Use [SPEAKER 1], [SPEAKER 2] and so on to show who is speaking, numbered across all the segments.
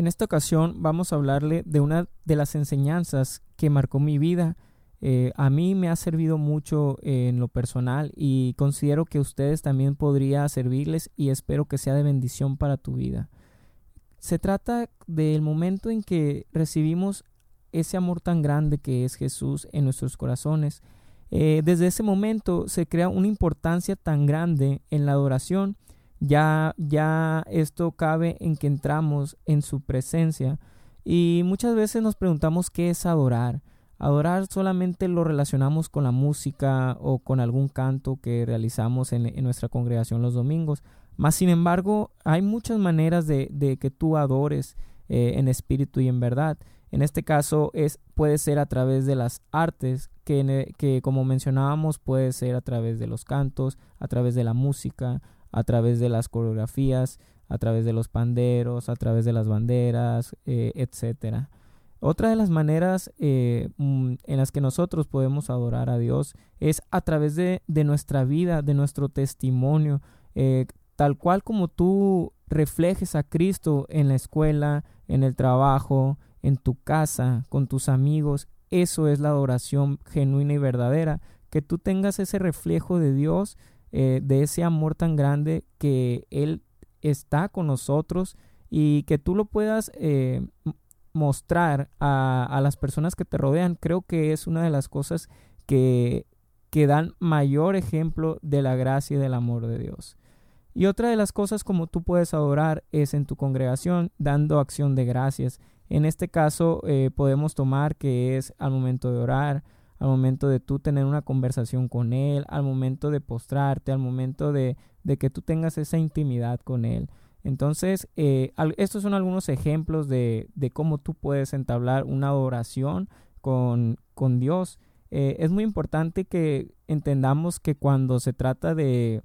[SPEAKER 1] En esta ocasión vamos a hablarle de una de las enseñanzas que marcó mi vida. Eh, a mí me ha servido mucho en lo personal y considero que ustedes también podría servirles y espero que sea de bendición para tu vida. Se trata del momento en que recibimos ese amor tan grande que es Jesús en nuestros corazones. Eh, desde ese momento se crea una importancia tan grande en la adoración ya, ya esto cabe en que entramos en su presencia y muchas veces nos preguntamos qué es adorar. Adorar solamente lo relacionamos con la música o con algún canto que realizamos en, nuestra congregación los domingos. Mas, sin embargo, hay muchas maneras de, que tú adores eh, en espíritu y en verdad. En este caso es, puede ser a través de las artes, que, que como mencionábamos puede ser a través de los cantos, a través de la música, a través de las coreografías, a través de los panderos, a través de las banderas, eh, etcétera. Otra de las maneras eh, mm, en las que nosotros podemos adorar a Dios es a través de, nuestra vida, de nuestro testimonio, eh, tal cual como tú reflejes a Cristo en la escuela, en el trabajo, en tu casa, con tus amigos. Eso es la adoración genuina y verdadera, que tú tengas ese reflejo de Dios eh, de ese amor tan grande que Él está con nosotros y que tú lo puedas eh, mostrar a, las personas que te rodean, creo que es una de las cosas que, que dan mayor ejemplo de la gracia y del amor de Dios. Y otra de las cosas como tú puedes adorar es en tu congregación dando acción de gracias. En este caso eh, podemos tomar que es al momento de orar, al momento de tú tener una conversación con Él, al momento de postrarte, al momento de, que tú tengas esa intimidad con Él. Entonces, eh, estos son algunos ejemplos de, cómo tú puedes entablar una adoración con, con Dios. Eh, es muy importante que entendamos que cuando se trata de,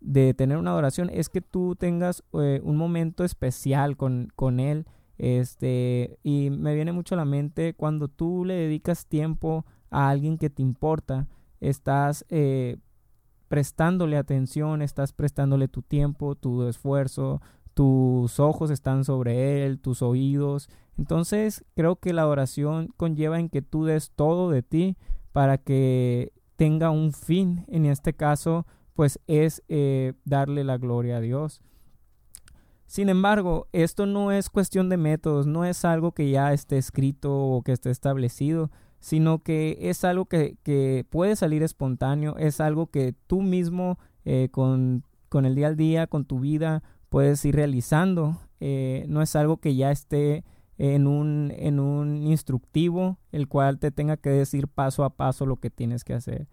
[SPEAKER 1] de tener una adoración es que tú tengas eh, un momento especial con, con Él. Este, y me viene mucho a la mente cuando tú le dedicas tiempo a alguien que te importa, estás eh, prestándole atención, estás prestándole tu tiempo, tu esfuerzo, tus ojos están sobre él, tus oídos. Entonces creo que la adoración conlleva en que tú des todo de ti para que tenga un fin. En este caso, pues es eh, darle la gloria a Dios. Sin embargo, esto no es cuestión de métodos, no es algo que ya esté escrito o que esté establecido, sino que es algo que, puede salir espontáneo, es algo que tú mismo eh, con, el día al día, con tu vida, puedes ir realizando. Eh, no es algo que ya esté en un, en un instructivo, el cual te tenga que decir paso a paso lo que tienes que hacer.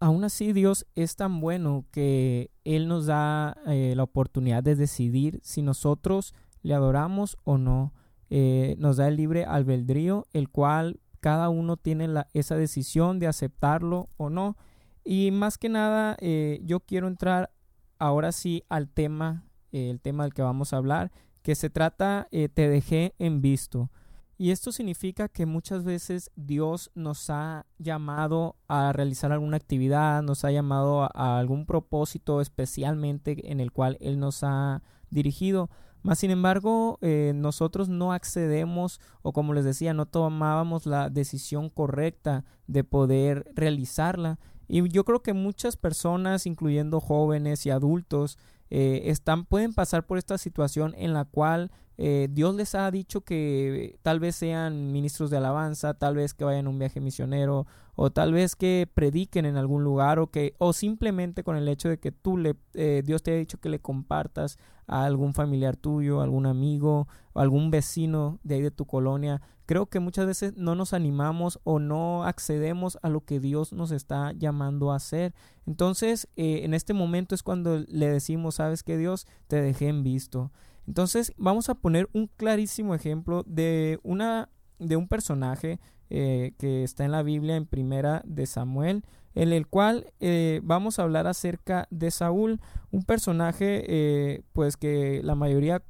[SPEAKER 1] Aún así, Dios es tan bueno que Él nos da eh, la oportunidad de decidir si nosotros le adoramos o no. nos da el libre albedrío, el cual cada uno tiene la, esa decisión de aceptarlo o no. Y más que nada, eh, yo quiero entrar ahora sí al tema, eh, el tema del que vamos a hablar, que se trata, eh, te dejé en visto. Y esto significa que muchas veces Dios nos ha llamado a realizar alguna actividad, nos ha llamado a algún propósito especialmente en el cual Él nos ha dirigido, mas, sin embargo, eh, nosotros no accedemos o como les decía, no tomábamos la decisión correcta de poder realizarla. Y yo creo que muchas personas, incluyendo jóvenes y adultos, eh, están, pueden pasar por esta situación en la cual eh, Dios les ha dicho que tal vez sean ministros de alabanza, tal vez que vayan a un viaje misionero, o tal vez que prediquen en algún lugar, o que, o simplemente con el hecho de que tú le, eh, Dios te haya dicho que le compartas a algún familiar tuyo, algún amigo, algún vecino de ahí de tu colonia. Creo que muchas veces no nos animamos o no accedemos a lo que Dios nos está llamando a hacer. Entonces, eh, en este momento es cuando le decimos, sabes que Dios te dejé en visto. Entonces vamos a poner un clarísimo ejemplo de, una, de un personaje eh, que está en la Biblia en primera de Samuel, en el cual eh, vamos a hablar acerca de Saúl, un personaje eh, pues que la mayoría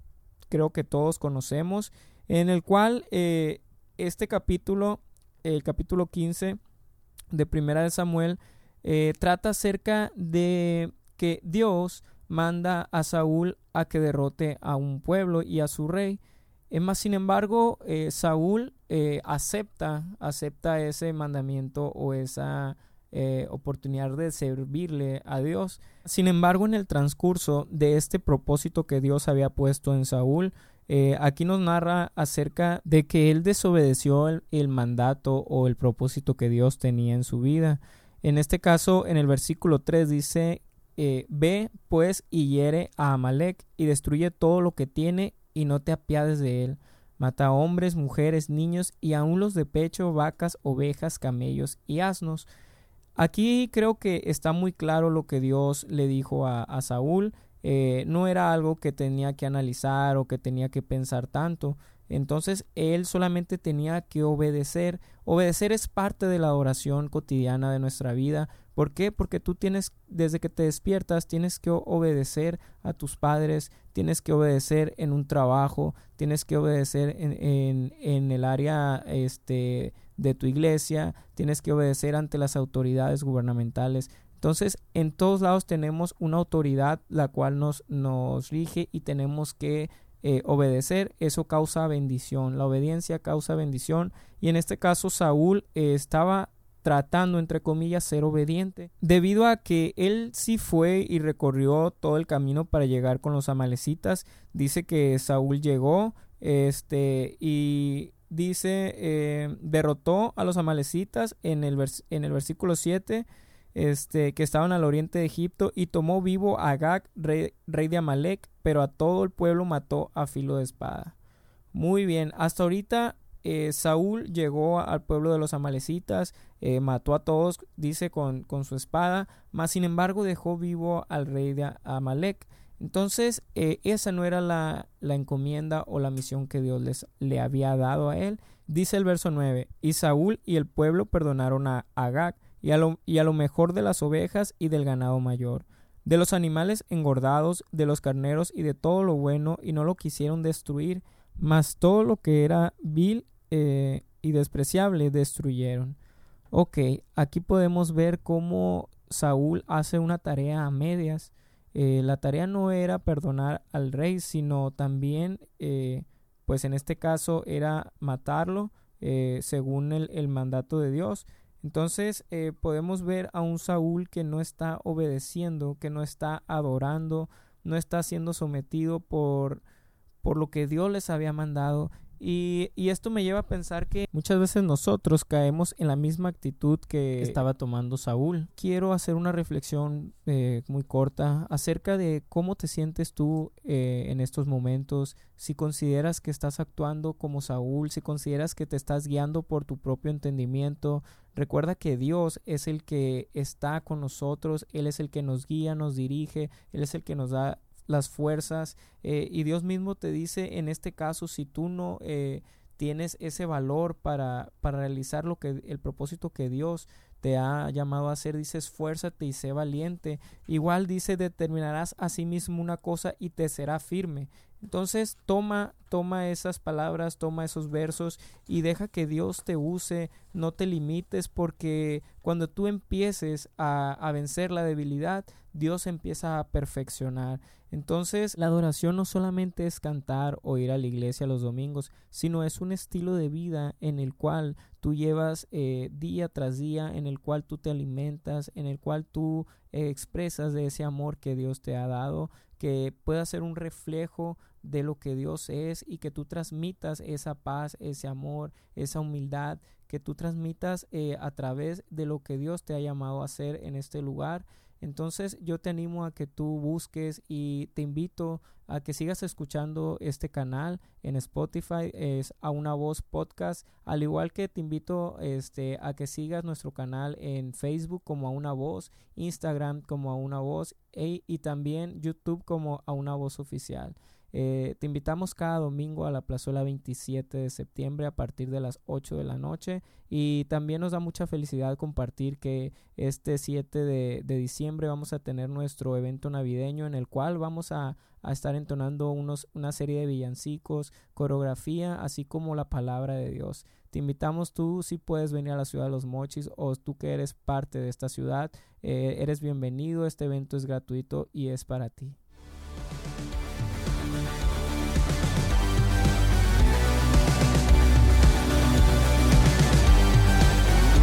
[SPEAKER 1] creo que todos conocemos, en el cual este capítulo, el capítulo 15 de primera de Samuel, trata acerca de que Dios manda a Saúl a que derrote a un pueblo y a su rey. Eh, más sin embargo, eh, Saúl eh, acepta, acepta ese mandamiento o esa oportunidad de servirle a Dios. Sin embargo, en el transcurso de este propósito que Dios había puesto en Saúl, aquí nos narra acerca de que él desobedeció el, mandato o el propósito que Dios tenía en su vida. En este caso, en el versículo 3 dice, ve pues y hiere a Amalek y destruye todo lo que tiene y no te apiades de él. Mata a hombres, mujeres, niños y aun los de pecho, vacas, ovejas, camellos y asnos. Aquí creo que está muy claro lo que Dios le dijo a, Saúl. Eh, no era algo que tenía que analizar o que tenía que pensar tanto. Entonces él solamente tenía que obedecer. Obedecer es parte de la oración cotidiana de nuestra vida. ¿Por qué? Porque tú tienes, desde que te despiertas, tienes que obedecer a tus padres, tienes que obedecer en un trabajo, tienes que obedecer en, en, el área este, de tu iglesia, tienes que obedecer ante las autoridades gubernamentales. Entonces, en todos lados tenemos una autoridad la cual nos, nos rige y tenemos que eh, obedecer, eso causa bendición. La obediencia causa bendición. Y en este caso, Saúl eh, estaba tratando, entre comillas, ser obediente, debido a que él sí fue y recorrió todo el camino para llegar con los amalecitas. Dice que Saúl llegó, este, y dice, eh, derrotó a los amalecitas en el, en el versículo 7, este, que estaban al oriente de Egipto, y tomó vivo a Agag, rey, rey de Amalek, pero a todo el pueblo mató a filo de espada. Muy bien, hasta ahorita eh, Saúl llegó al pueblo de los amalecitas, eh, mató a todos, dice, con, con, su espada, mas sin embargo dejó vivo al rey de Amalek. Entonces, eh, esa no era la, la, encomienda o la misión que Dios les, le había dado a él. Dice el verso 9, y Saúl y el pueblo perdonaron a Agag y a, lo, y a lo mejor de las ovejas y del ganado mayor, de los animales engordados, de los carneros y de todo lo bueno, y no lo quisieron destruir, mas todo lo que era vil eh, y despreciable destruyeron. Ok, aquí podemos ver cómo Saúl hace una tarea a medias. Eh, la tarea no era perdonar al rey, sino también, eh, pues en este caso, era matarlo según el, el, mandato de Dios. Entonces podemos ver a un Saúl que no está obedeciendo, que no está adorando, no está siendo sometido por, por lo que Dios les había mandado y, esto me lleva a pensar que muchas veces nosotros caemos en la misma actitud que estaba tomando Saúl. Quiero hacer una reflexión eh, muy corta acerca de cómo te sientes tú eh, en estos momentos, si consideras que estás actuando como Saúl, si consideras que te estás guiando por tu propio entendimiento. Recuerda que Dios es el que está con nosotros, Él es el que nos guía, nos dirige, Él es el que nos da las fuerzas eh, y Dios mismo te dice en este caso si tú no eh, tienes ese valor para, para realizar lo que el propósito que Dios te ha llamado a hacer, dice esfuérzate y sé valiente. Igual dice determinarás a sí mismo una cosa y te será firme. Entonces toma, toma esas palabras, toma esos versos y deja que Dios te use, no te limites porque cuando tú empieces a, a vencer la debilidad, Dios empieza a perfeccionar. Entonces, la adoración no solamente es cantar o ir a la iglesia los domingos, sino es un estilo de vida en el cual tú llevas eh, día tras día, en el cual tú te alimentas, en el cual tú eh, expresas de ese amor que Dios te ha dado, que pueda ser un reflejo de lo que Dios es y que tú transmitas esa paz, ese amor, esa humildad, que tú transmitas eh, a través de lo que Dios te ha llamado a hacer en este lugar. Entonces yo te animo a que tú busques y te invito a que sigas escuchando este canal en Spotify. Es a una voz podcast. Al igual que te invito este a que sigas nuestro canal en Facebook como a una voz Instagram como a una voz e, y también YouTube como a una voz oficial eh, te invitamos cada domingo a la plazuela 27 de septiembre a partir de las 8 de la noche y también nos da mucha felicidad compartir que este 7 de, diciembre vamos a tener nuestro evento navideño en el cual vamos a, estar entonando unos, una serie de villancicos, coreografía, así como la palabra de Dios. Te invitamos tú si puedes venir a la ciudad de los mochis o tú que eres parte de esta ciudad, eh, eres bienvenido, este evento es gratuito y es para ti.